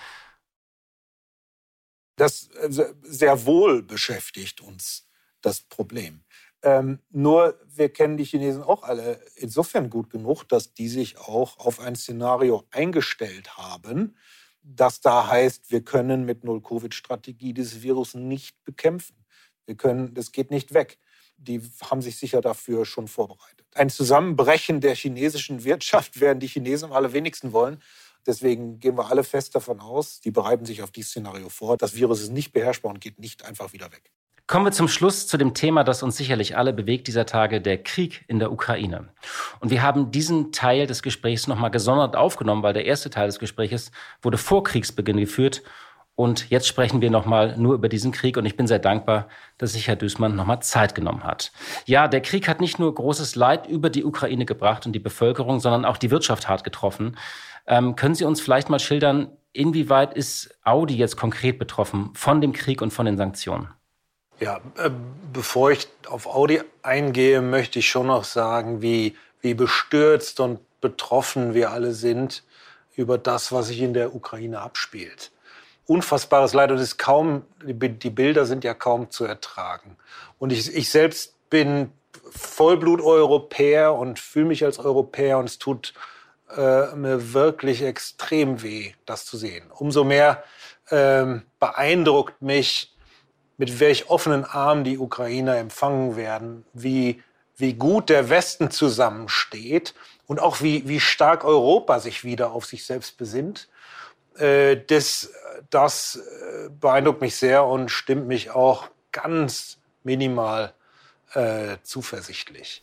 Das äh, sehr wohl beschäftigt uns das Problem. Ähm, nur wir kennen die Chinesen auch alle insofern gut genug, dass die sich auch auf ein Szenario eingestellt haben, das da heißt, wir können mit Null-Covid-Strategie dieses Virus nicht bekämpfen. Wir können, das geht nicht weg. Die haben sich sicher dafür schon vorbereitet. Ein Zusammenbrechen der chinesischen Wirtschaft werden die Chinesen am allerwenigsten wollen. Deswegen gehen wir alle fest davon aus, die bereiten sich auf dieses Szenario vor. Das Virus ist nicht beherrschbar und geht nicht einfach wieder weg. Kommen wir zum Schluss zu dem Thema, das uns sicherlich alle bewegt dieser Tage, der Krieg in der Ukraine. Und wir haben diesen Teil des Gesprächs nochmal gesondert aufgenommen, weil der erste Teil des Gesprächs wurde vor Kriegsbeginn geführt. Und jetzt sprechen wir nochmal nur über diesen Krieg und ich bin sehr dankbar, dass sich Herr Düßmann nochmal Zeit genommen hat. Ja, der Krieg hat nicht nur großes Leid über die Ukraine gebracht und die Bevölkerung, sondern auch die Wirtschaft hart getroffen. Ähm, können Sie uns vielleicht mal schildern, inwieweit ist Audi jetzt konkret betroffen von dem Krieg und von den Sanktionen? Ja, äh, bevor ich auf Audi eingehe, möchte ich schon noch sagen, wie, wie bestürzt und betroffen wir alle sind über das, was sich in der Ukraine abspielt. Unfassbares Leid und ist kaum, die Bilder sind ja kaum zu ertragen. Und ich, ich selbst bin Vollblut-Europäer und fühle mich als Europäer und es tut äh, mir wirklich extrem weh, das zu sehen. Umso mehr ähm, beeindruckt mich, mit welch offenen Armen die Ukrainer empfangen werden, wie, wie gut der Westen zusammensteht und auch wie, wie stark Europa sich wieder auf sich selbst besinnt. Äh, das, das äh, beeindruckt mich sehr und stimmt mich auch ganz minimal äh, zuversichtlich.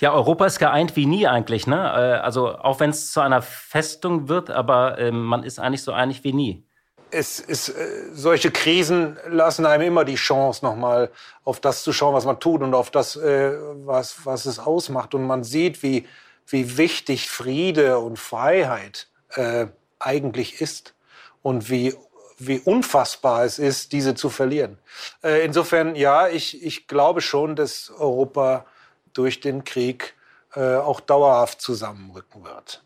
Ja, Europa ist geeint wie nie eigentlich. Ne? Äh, also auch wenn es zu einer Festung wird, aber äh, man ist eigentlich so einig wie nie es ist, äh, solche Krisen lassen einem immer die Chance, nochmal auf das zu schauen, was man tut und auf das, äh, was, was es ausmacht. Und man sieht, wie, wie wichtig Friede und Freiheit äh, eigentlich ist und wie, wie unfassbar es ist, diese zu verlieren. Äh, insofern, ja, ich, ich glaube schon, dass Europa durch den Krieg äh, auch dauerhaft zusammenrücken wird.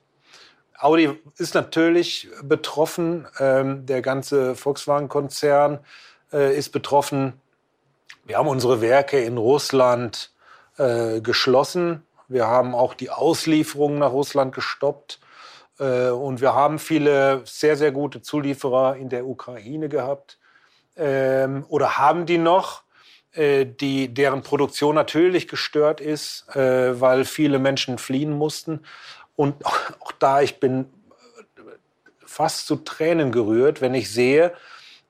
Audi ist natürlich betroffen. Ähm, der ganze Volkswagen-Konzern äh, ist betroffen. Wir haben unsere Werke in Russland äh, geschlossen. Wir haben auch die Auslieferungen nach Russland gestoppt. Äh, und wir haben viele sehr, sehr gute Zulieferer in der Ukraine gehabt. Ähm, oder haben die noch, äh, die, deren Produktion natürlich gestört ist, äh, weil viele Menschen fliehen mussten. Und auch da, ich bin fast zu Tränen gerührt, wenn ich sehe,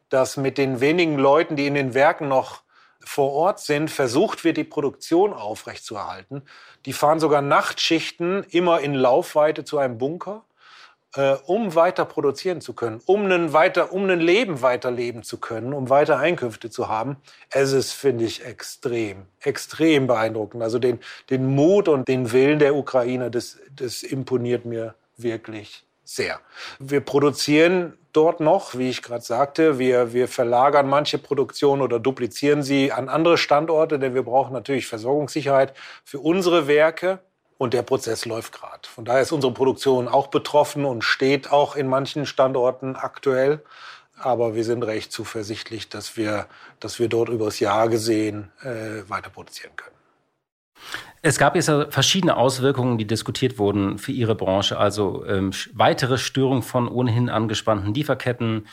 dass mit den wenigen Leuten, die in den Werken noch vor Ort sind, versucht wird, die Produktion aufrechtzuerhalten. Die fahren sogar Nachtschichten immer in Laufweite zu einem Bunker, äh, um weiter produzieren zu können, um ein, weiter, um ein Leben weiterleben zu können, um weiter Einkünfte zu haben. Es ist, finde ich, extrem, extrem beeindruckend. Also den, den Mut und den Willen der Ukrainer, das, das imponiert mir wirklich sehr. Wir produzieren dort noch, wie ich gerade sagte. Wir, wir verlagern manche Produktionen oder duplizieren sie an andere Standorte, denn wir brauchen natürlich Versorgungssicherheit für unsere Werke. Und der Prozess läuft gerade. Von daher ist unsere Produktion auch betroffen und steht auch in manchen Standorten aktuell. Aber wir sind recht zuversichtlich, dass wir, dass wir dort übers Jahr gesehen äh, weiter produzieren können. Es gab jetzt verschiedene Auswirkungen, die diskutiert wurden für Ihre Branche. Also ähm, weitere Störung von ohnehin angespannten Lieferketten,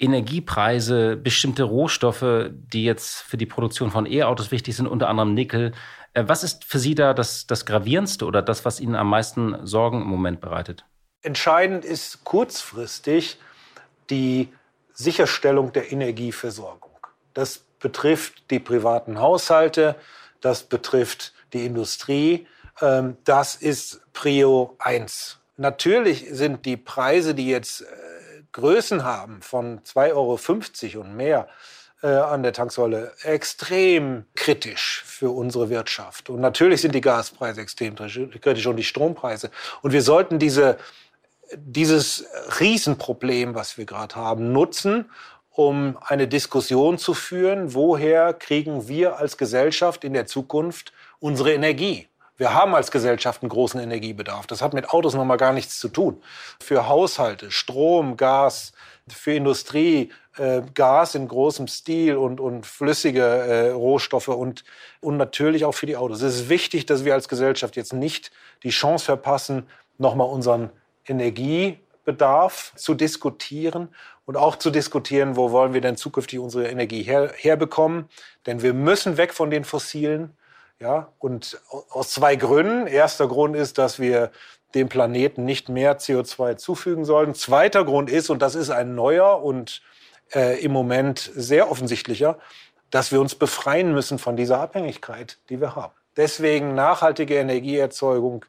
Energiepreise, bestimmte Rohstoffe, die jetzt für die Produktion von E-Autos wichtig sind, unter anderem Nickel. Äh, was ist für Sie da das, das Gravierendste oder das, was Ihnen am meisten Sorgen im Moment bereitet? Entscheidend ist kurzfristig die Sicherstellung der Energieversorgung. Das betrifft die privaten Haushalte, das betrifft die Industrie. Ähm, das ist Prio 1. Natürlich sind die Preise, die jetzt äh, Größen haben von 2,50 Euro und mehr äh, an der Tanksäule, extrem kritisch für unsere Wirtschaft. Und natürlich sind die Gaspreise extrem kritisch und die Strompreise. Und wir sollten diese, dieses Riesenproblem, was wir gerade haben, nutzen, um eine Diskussion zu führen, woher kriegen wir als Gesellschaft in der Zukunft unsere Energie. Wir haben als Gesellschaft einen großen Energiebedarf. Das hat mit Autos noch mal gar nichts zu tun. Für Haushalte, Strom, Gas, für Industrie, äh, Gas in großem Stil und, und flüssige äh, Rohstoffe und, und natürlich auch für die Autos. Es ist wichtig, dass wir als Gesellschaft jetzt nicht die Chance verpassen, noch mal unseren Energiebedarf zu diskutieren und auch zu diskutieren, wo wollen wir denn zukünftig unsere Energie her, herbekommen. Denn wir müssen weg von den fossilen ja, und aus zwei Gründen. Erster Grund ist, dass wir dem Planeten nicht mehr CO2 zufügen sollten. Zweiter Grund ist, und das ist ein neuer und äh, im Moment sehr offensichtlicher, dass wir uns befreien müssen von dieser Abhängigkeit, die wir haben. Deswegen nachhaltige Energieerzeugung,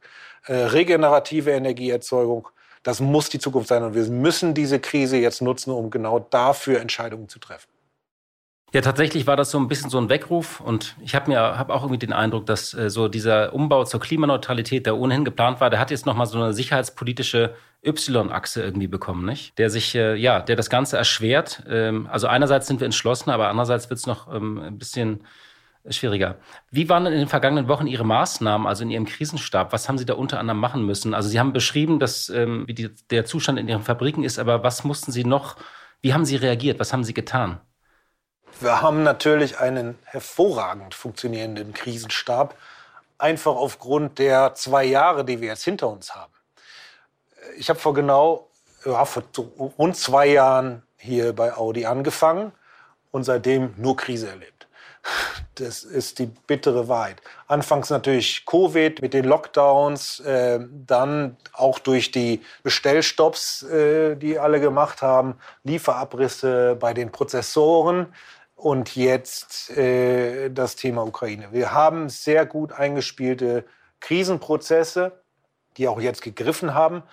äh, regenerative Energieerzeugung, das muss die Zukunft sein. Und wir müssen diese Krise jetzt nutzen, um genau dafür Entscheidungen zu treffen. Ja, tatsächlich war das so ein bisschen so ein Weckruf und ich habe mir hab auch irgendwie den Eindruck, dass äh, so dieser Umbau zur Klimaneutralität, der ohnehin geplant war, der hat jetzt nochmal so eine sicherheitspolitische Y-Achse irgendwie bekommen, nicht? Der sich, äh, ja, der das Ganze erschwert. Ähm, also einerseits sind wir entschlossen, aber andererseits wird es noch ähm, ein bisschen schwieriger. Wie waren denn in den vergangenen Wochen Ihre Maßnahmen, also in Ihrem Krisenstab? Was haben Sie da unter anderem machen müssen? Also Sie haben beschrieben, dass, ähm, wie die, der Zustand in Ihren Fabriken ist, aber was mussten Sie noch, wie haben Sie reagiert? Was haben Sie getan? Wir haben natürlich einen hervorragend funktionierenden Krisenstab, einfach aufgrund der zwei Jahre, die wir jetzt hinter uns haben. Ich habe vor genau, ja, vor rund zwei Jahren hier bei Audi angefangen und seitdem nur Krise erlebt. Das ist die bittere Wahrheit. Anfangs natürlich Covid mit den Lockdowns, äh, dann auch durch die Bestellstopps, äh, die alle gemacht haben, Lieferabrisse bei den Prozessoren und jetzt äh, das Thema Ukraine. Wir haben sehr gut eingespielte Krisenprozesse, die auch jetzt gegriffen haben.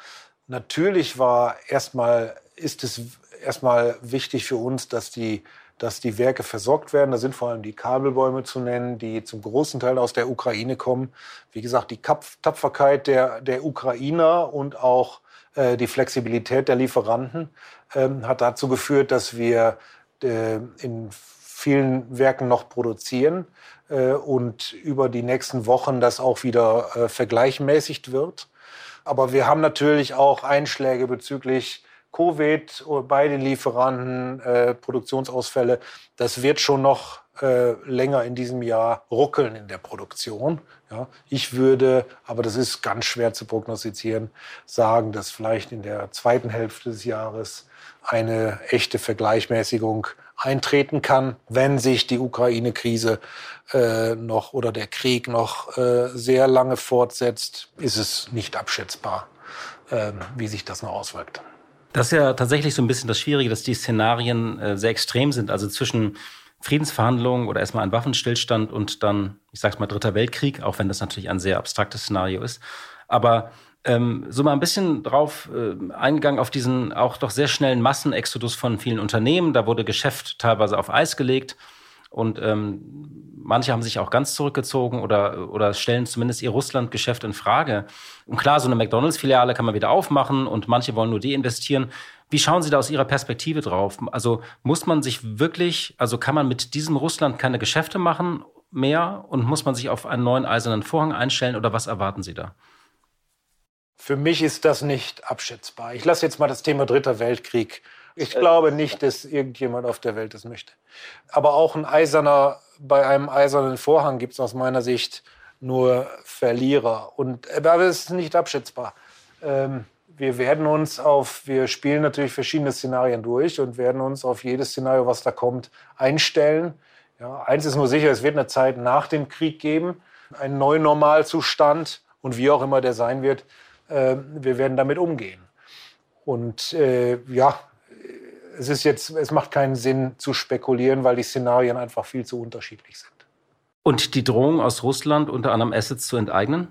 Natürlich war erstmal, ist es erstmal wichtig für uns, dass die, dass die Werke versorgt werden. Da sind vor allem die Kabelbäume zu nennen, die zum großen Teil aus der Ukraine kommen. Wie gesagt, die Tapferkeit der, der Ukrainer und auch äh, die Flexibilität der Lieferanten ähm, hat dazu geführt, dass wir in vielen Werken noch produzieren äh, und über die nächsten Wochen das auch wieder äh, vergleichmäßigt wird. Aber wir haben natürlich auch Einschläge bezüglich Covid bei den Lieferanten, äh, Produktionsausfälle. Das wird schon noch äh, länger in diesem Jahr ruckeln in der Produktion. Ja, ich würde, aber das ist ganz schwer zu prognostizieren, sagen, dass vielleicht in der zweiten Hälfte des Jahres eine echte Vergleichmäßigung eintreten kann, wenn sich die Ukraine-Krise äh, noch oder der Krieg noch äh, sehr lange fortsetzt, ist es nicht abschätzbar, äh, wie sich das noch auswirkt. Das ist ja tatsächlich so ein bisschen das Schwierige, dass die Szenarien äh, sehr extrem sind. Also zwischen Friedensverhandlungen oder erstmal ein Waffenstillstand und dann, ich sag's mal, Dritter Weltkrieg, auch wenn das natürlich ein sehr abstraktes Szenario ist. Aber ähm, so mal ein bisschen drauf äh, eingegangen auf diesen auch doch sehr schnellen Massenexodus von vielen Unternehmen. Da wurde Geschäft teilweise auf Eis gelegt und ähm, manche haben sich auch ganz zurückgezogen oder, oder stellen zumindest ihr Russland-Geschäft in Frage. Und klar, so eine McDonalds-Filiale kann man wieder aufmachen und manche wollen nur deinvestieren. Wie schauen Sie da aus Ihrer Perspektive drauf? Also muss man sich wirklich, also kann man mit diesem Russland keine Geschäfte machen mehr und muss man sich auf einen neuen eisernen Vorhang einstellen oder was erwarten Sie da? Für mich ist das nicht abschätzbar. Ich lasse jetzt mal das Thema Dritter Weltkrieg. Ich glaube nicht, dass irgendjemand auf der Welt das möchte. Aber auch ein eiserner, bei einem eisernen Vorhang gibt es aus meiner Sicht nur Verlierer. Und, aber es ist nicht abschätzbar. Ähm, wir werden uns auf, wir spielen natürlich verschiedene Szenarien durch und werden uns auf jedes Szenario, was da kommt, einstellen. Ja, eins ist nur sicher, es wird eine Zeit nach dem Krieg geben, einen neuen Normalzustand und wie auch immer der sein wird, äh, wir werden damit umgehen. Und äh, ja, es ist jetzt, es macht keinen Sinn zu spekulieren, weil die Szenarien einfach viel zu unterschiedlich sind. Und die Drohung aus Russland, unter anderem Assets zu enteignen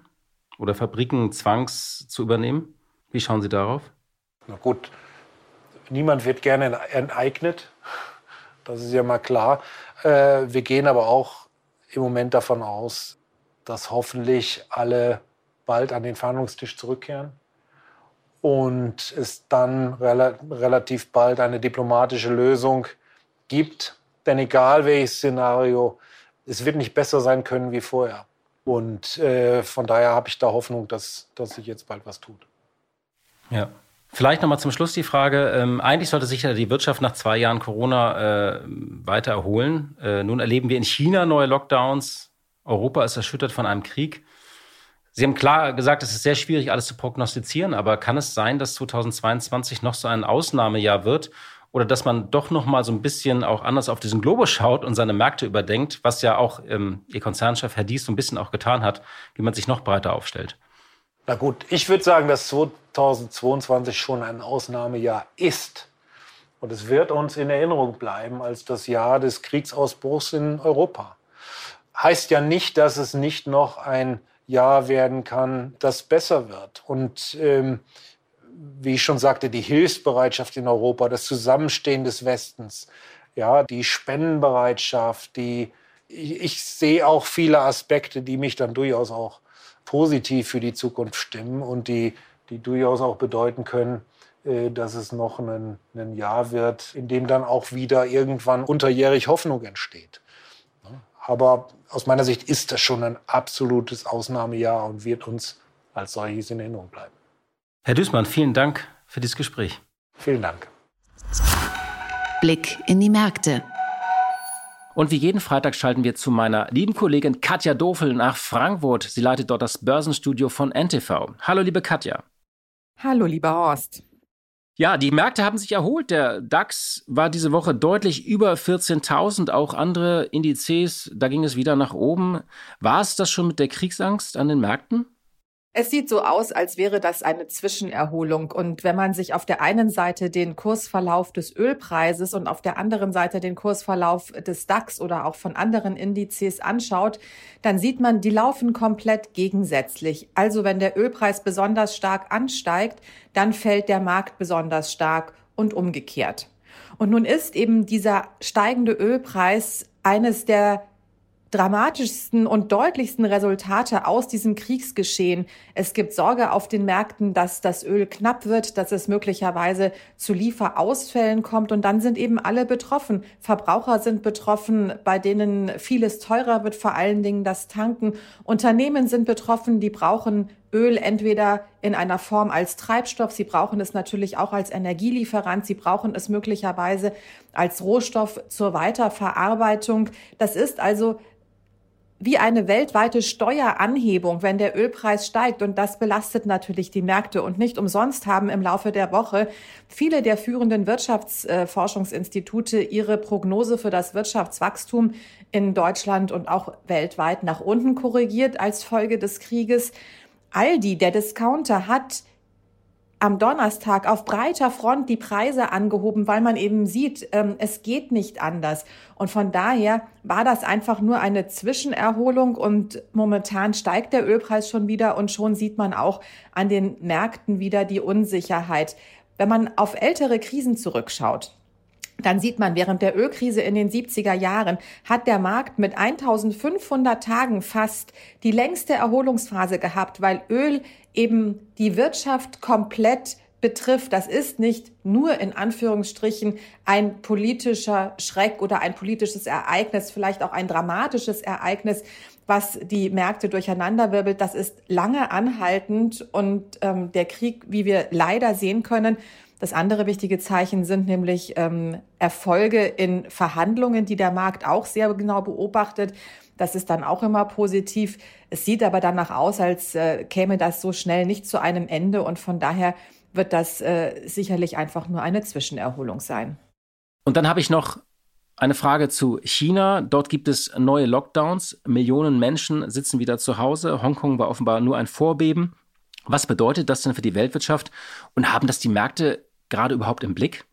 oder Fabriken zwangs zu übernehmen? Wie schauen Sie darauf? Na gut, niemand wird gerne enteignet. Das ist ja mal klar. Äh, wir gehen aber auch im Moment davon aus, dass hoffentlich alle bald an den Verhandlungstisch zurückkehren und es dann rela relativ bald eine diplomatische Lösung gibt. Denn egal welches Szenario, es wird nicht besser sein können wie vorher. Und äh, von daher habe ich da Hoffnung, dass, dass sich jetzt bald was tut. Ja. Vielleicht nochmal zum Schluss die Frage. Ähm, eigentlich sollte sich ja die Wirtschaft nach zwei Jahren Corona äh, weiter erholen. Äh, nun erleben wir in China neue Lockdowns. Europa ist erschüttert von einem Krieg. Sie haben klar gesagt, es ist sehr schwierig, alles zu prognostizieren, aber kann es sein, dass 2022 noch so ein Ausnahmejahr wird oder dass man doch noch mal so ein bisschen auch anders auf diesen Globus schaut und seine Märkte überdenkt, was ja auch ähm, Ihr Konzernchef Herr Dies so ein bisschen auch getan hat, wie man sich noch breiter aufstellt? Na gut, ich würde sagen, dass 2022 schon ein Ausnahmejahr ist. Und es wird uns in Erinnerung bleiben als das Jahr des Kriegsausbruchs in Europa. Heißt ja nicht, dass es nicht noch ein Jahr werden kann, das besser wird. Und ähm, wie ich schon sagte, die Hilfsbereitschaft in Europa, das Zusammenstehen des Westens, ja, die Spendenbereitschaft, die ich, ich sehe auch viele Aspekte, die mich dann durchaus auch positiv für die Zukunft stimmen und die, die durchaus auch bedeuten können, äh, dass es noch ein, ein Jahr wird, in dem dann auch wieder irgendwann unterjährig Hoffnung entsteht. Aber aus meiner Sicht ist das schon ein absolutes Ausnahmejahr und wird uns als solches in Erinnerung bleiben. Herr Düßmann, vielen Dank für dieses Gespräch. Vielen Dank. Blick in die Märkte. Und wie jeden Freitag schalten wir zu meiner lieben Kollegin Katja Dofel nach Frankfurt. Sie leitet dort das Börsenstudio von NTV. Hallo, liebe Katja. Hallo, lieber Horst. Ja, die Märkte haben sich erholt. Der DAX war diese Woche deutlich über 14.000. Auch andere Indizes, da ging es wieder nach oben. War es das schon mit der Kriegsangst an den Märkten? Es sieht so aus, als wäre das eine Zwischenerholung. Und wenn man sich auf der einen Seite den Kursverlauf des Ölpreises und auf der anderen Seite den Kursverlauf des DAX oder auch von anderen Indizes anschaut, dann sieht man, die laufen komplett gegensätzlich. Also wenn der Ölpreis besonders stark ansteigt, dann fällt der Markt besonders stark und umgekehrt. Und nun ist eben dieser steigende Ölpreis eines der dramatischsten und deutlichsten Resultate aus diesem Kriegsgeschehen. Es gibt Sorge auf den Märkten, dass das Öl knapp wird, dass es möglicherweise zu Lieferausfällen kommt und dann sind eben alle betroffen. Verbraucher sind betroffen, bei denen vieles teurer wird, vor allen Dingen das Tanken. Unternehmen sind betroffen, die brauchen Öl entweder in einer Form als Treibstoff, sie brauchen es natürlich auch als Energielieferant, sie brauchen es möglicherweise als Rohstoff zur Weiterverarbeitung. Das ist also wie eine weltweite Steueranhebung, wenn der Ölpreis steigt. Und das belastet natürlich die Märkte. Und nicht umsonst haben im Laufe der Woche viele der führenden Wirtschaftsforschungsinstitute ihre Prognose für das Wirtschaftswachstum in Deutschland und auch weltweit nach unten korrigiert als Folge des Krieges. Aldi, der Discounter, hat am Donnerstag auf breiter Front die Preise angehoben, weil man eben sieht, ähm, es geht nicht anders. Und von daher war das einfach nur eine Zwischenerholung und momentan steigt der Ölpreis schon wieder und schon sieht man auch an den Märkten wieder die Unsicherheit. Wenn man auf ältere Krisen zurückschaut, dann sieht man, während der Ölkrise in den 70er Jahren hat der Markt mit 1500 Tagen fast die längste Erholungsphase gehabt, weil Öl eben die Wirtschaft komplett betrifft. Das ist nicht nur in Anführungsstrichen ein politischer Schreck oder ein politisches Ereignis, vielleicht auch ein dramatisches Ereignis, was die Märkte durcheinanderwirbelt. Das ist lange anhaltend und ähm, der Krieg, wie wir leider sehen können, Das andere wichtige Zeichen sind nämlich ähm, Erfolge in Verhandlungen, die der Markt auch sehr genau beobachtet. Das ist dann auch immer positiv. Es sieht aber danach aus, als äh, käme das so schnell nicht zu einem Ende und von daher wird das äh, sicherlich einfach nur eine Zwischenerholung sein. Und dann habe ich noch eine Frage zu China. Dort gibt es neue Lockdowns. Millionen Menschen sitzen wieder zu Hause. Hongkong war offenbar nur ein Vorbeben. Was bedeutet das denn für die Weltwirtschaft? Und haben das die Märkte gerade überhaupt im Blick?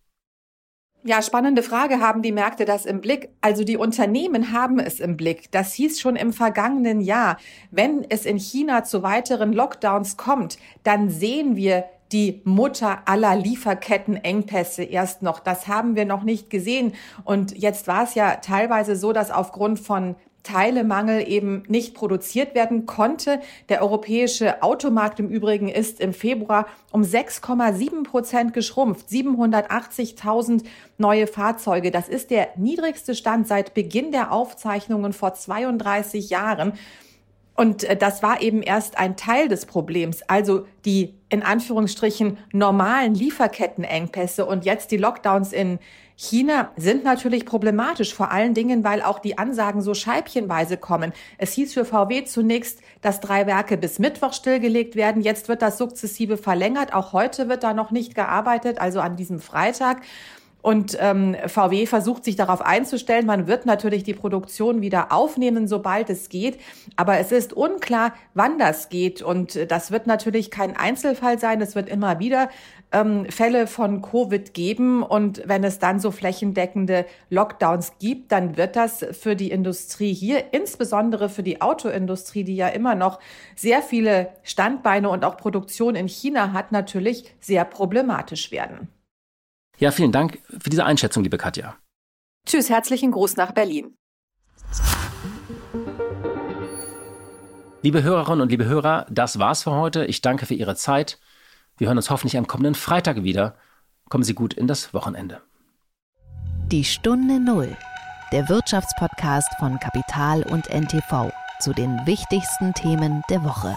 Ja, spannende Frage. Haben die Märkte das im Blick? Also die Unternehmen haben es im Blick. Das hieß schon im vergangenen Jahr. Wenn es in China zu weiteren Lockdowns kommt, dann sehen wir die Mutter aller Lieferkettenengpässe erst noch. Das haben wir noch nicht gesehen. Und jetzt war es ja teilweise so, dass aufgrund von Teilemangel eben nicht produziert werden konnte. Der europäische Automarkt im Übrigen ist im Februar um 6,7 Prozent geschrumpft. 780.000 neue Fahrzeuge. Das ist der niedrigste Stand seit Beginn der Aufzeichnungen vor 32 Jahren. Und äh, das war eben erst ein Teil des Problems, also die in Anführungsstrichen normalen Lieferkettenengpässe und jetzt die Lockdowns in China sind natürlich problematisch, vor allen Dingen, weil auch die Ansagen so scheibchenweise kommen. Es hieß für VW zunächst, dass drei Werke bis Mittwoch stillgelegt werden. Jetzt wird das sukzessive verlängert. Auch heute wird da noch nicht gearbeitet, also an diesem Freitag. Und ähm, VW versucht sich darauf einzustellen. Man wird natürlich die Produktion wieder aufnehmen, sobald es geht. Aber es ist unklar, wann das geht. Und das wird natürlich kein Einzelfall sein. Es wird immer wieder ähm, Fälle von Covid geben. Und wenn es dann so flächendeckende Lockdowns gibt, dann wird das für die Industrie hier, insbesondere für die Autoindustrie, die ja immer noch sehr viele Standbeine und auch Produktion in China hat, natürlich sehr problematisch werden. Ja, vielen Dank für diese Einschätzung, liebe Katja. Tschüss, herzlichen Gruß nach Berlin. Liebe Hörerinnen und liebe Hörer, das war's für heute. Ich danke für Ihre Zeit. Wir hören uns hoffentlich am kommenden Freitag wieder. Kommen Sie gut in das Wochenende. Die Stunde Null, der Wirtschaftspodcast von Kapital und NTV zu den wichtigsten Themen der Woche.